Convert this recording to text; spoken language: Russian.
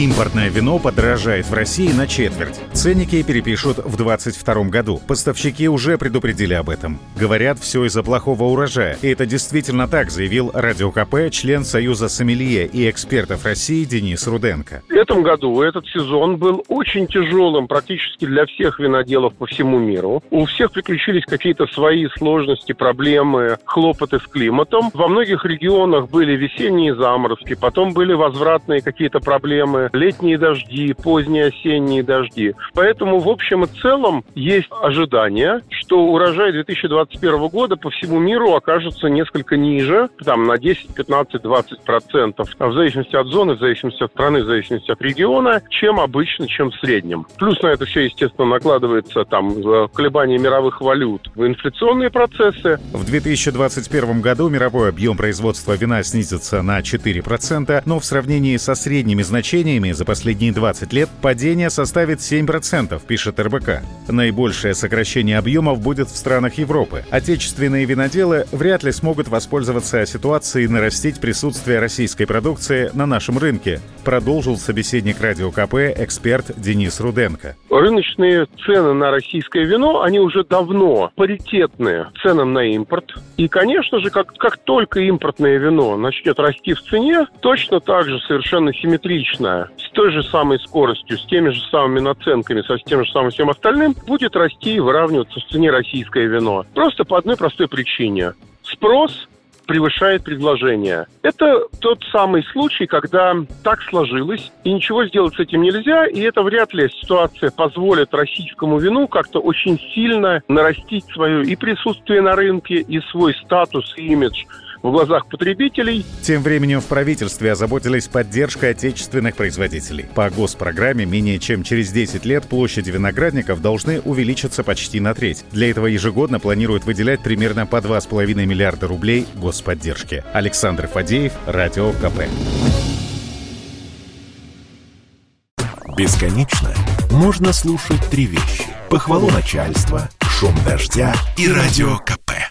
Импортное вино подорожает в России на четверть. Ценники перепишут в 2022 году. Поставщики уже предупредили об этом. Говорят, все из-за плохого урожая. И это действительно так, заявил Радио КП член Союза сомелье и экспертов России Денис Руденко. В этом году этот сезон был очень тяжелым практически для всех виноделов по всему миру. У всех приключились какие-то свои сложности, проблемы, хлопоты с климатом. Во многих регионах были весенние заморозки, потом были возвратные какие-то проблемы летние дожди, поздние осенние дожди. Поэтому, в общем и целом, есть ожидание, что урожай 2021 года по всему миру окажется несколько ниже, там на 10, 15, 20 процентов, в зависимости от зоны, в зависимости от страны, в зависимости от региона, чем обычно, чем в среднем. Плюс на это все, естественно, накладывается там колебания мировых валют, инфляционные процессы. В 2021 году мировой объем производства вина снизится на 4%, но в сравнении со средними значениями значениями за последние 20 лет падение составит 7%, пишет РБК. Наибольшее сокращение объемов будет в странах Европы. Отечественные виноделы вряд ли смогут воспользоваться ситуацией и нарастить присутствие российской продукции на нашем рынке, продолжил собеседник Радио КП эксперт Денис Руденко. Рыночные цены на российское вино, они уже давно паритетны ценам на импорт. И, конечно же, как, как только импортное вино начнет расти в цене, точно так же совершенно симметрично с той же самой скоростью, с теми же самыми наценками, со тем же самым всем остальным, будет расти и выравниваться в цене российское вино. Просто по одной простой причине. Спрос превышает предложение. Это тот самый случай, когда так сложилось, и ничего сделать с этим нельзя, и это вряд ли ситуация позволит российскому вину как-то очень сильно нарастить свое и присутствие на рынке, и свой статус, и имидж в глазах потребителей. Тем временем в правительстве озаботились поддержкой отечественных производителей. По госпрограмме менее чем через 10 лет площади виноградников должны увеличиться почти на треть. Для этого ежегодно планируют выделять примерно по 2,5 миллиарда рублей господдержки. Александр Фадеев, Радио КП. Бесконечно можно слушать три вещи. Похвалу начальства, шум дождя и радио КП.